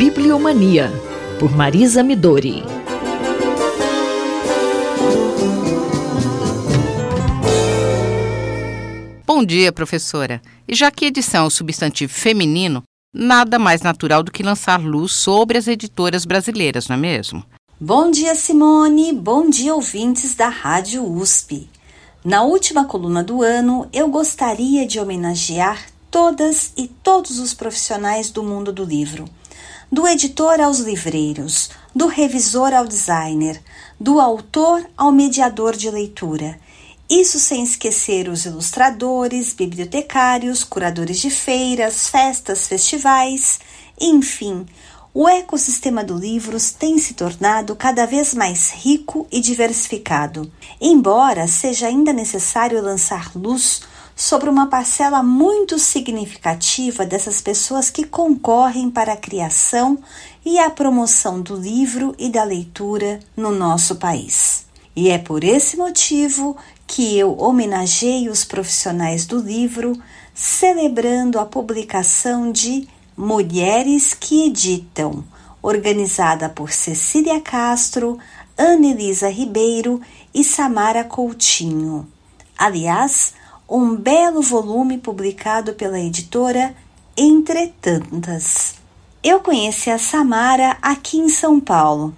Bibliomania, por Marisa Midori. Bom dia, professora. E já que edição é um substantivo feminino, nada mais natural do que lançar luz sobre as editoras brasileiras, não é mesmo? Bom dia, Simone. Bom dia, ouvintes da Rádio USP. Na última coluna do ano, eu gostaria de homenagear todas e todos os profissionais do mundo do livro do editor aos livreiros, do revisor ao designer, do autor ao mediador de leitura. Isso sem esquecer os ilustradores, bibliotecários, curadores de feiras, festas, festivais, enfim, o ecossistema do livros tem se tornado cada vez mais rico e diversificado, embora seja ainda necessário lançar luz sobre uma parcela muito significativa dessas pessoas que concorrem para a criação e a promoção do livro e da leitura no nosso país. E é por esse motivo que eu homenageio os profissionais do livro, celebrando a publicação de Mulheres que Editam, organizada por Cecília Castro, Anelisa Ribeiro e Samara Coutinho. Aliás, um belo volume publicado pela editora Entretantas. Eu conheci a Samara aqui em São Paulo.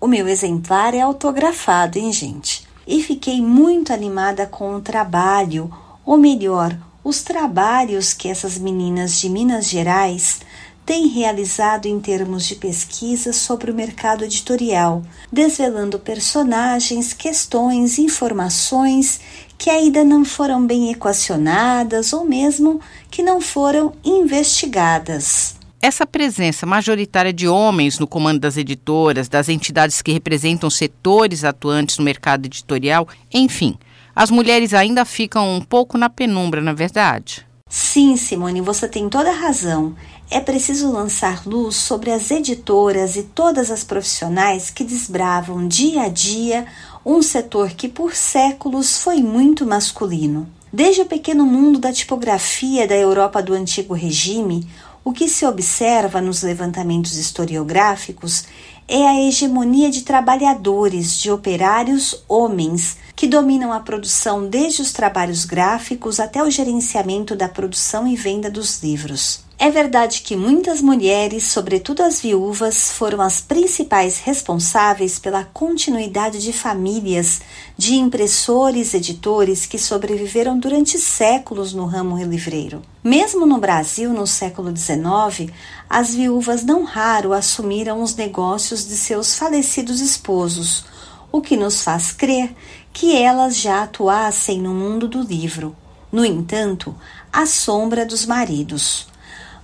O meu exemplar é autografado, hein, gente? E fiquei muito animada com o trabalho, ou melhor, os trabalhos que essas meninas de Minas Gerais têm realizado em termos de pesquisa sobre o mercado editorial, desvelando personagens, questões, informações que ainda não foram bem equacionadas ou mesmo que não foram investigadas. Essa presença majoritária de homens no comando das editoras, das entidades que representam setores atuantes no mercado editorial, enfim, as mulheres ainda ficam um pouco na penumbra, na verdade. Sim, Simone, você tem toda a razão. É preciso lançar luz sobre as editoras e todas as profissionais que desbravam dia a dia um setor que por séculos foi muito masculino. Desde o pequeno mundo da tipografia da Europa do antigo regime, o que se observa nos levantamentos historiográficos é a hegemonia de trabalhadores, de operários homens, que dominam a produção desde os trabalhos gráficos até o gerenciamento da produção e venda dos livros. É verdade que muitas mulheres, sobretudo as viúvas, foram as principais responsáveis pela continuidade de famílias de impressores editores que sobreviveram durante séculos no ramo livreiro. Mesmo no Brasil, no século XIX, as viúvas não raro assumiram os negócios de seus falecidos esposos, o que nos faz crer que elas já atuassem no mundo do livro. No entanto, à sombra dos maridos.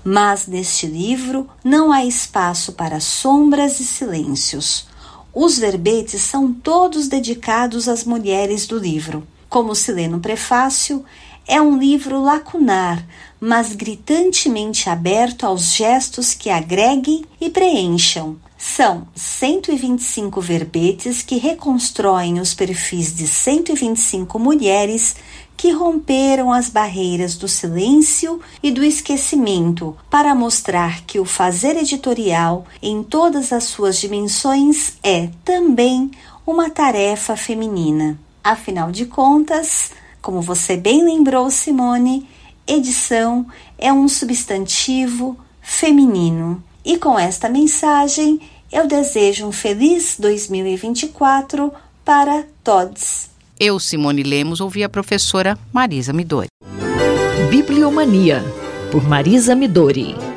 Mas neste livro não há espaço para sombras e silêncios. Os verbetes são todos dedicados às mulheres do livro. Como se lê no prefácio, é um livro lacunar, mas gritantemente aberto aos gestos que agreguem e preencham. São 125 verbetes que reconstroem os perfis de 125 mulheres que romperam as barreiras do silêncio e do esquecimento para mostrar que o fazer editorial, em todas as suas dimensões, é também uma tarefa feminina. Afinal de contas, como você bem lembrou, Simone, edição é um substantivo feminino. E com esta mensagem, eu desejo um feliz 2024 para todos. Eu, Simone Lemos, ouvi a professora Marisa Midori. Bibliomania, por Marisa Midori.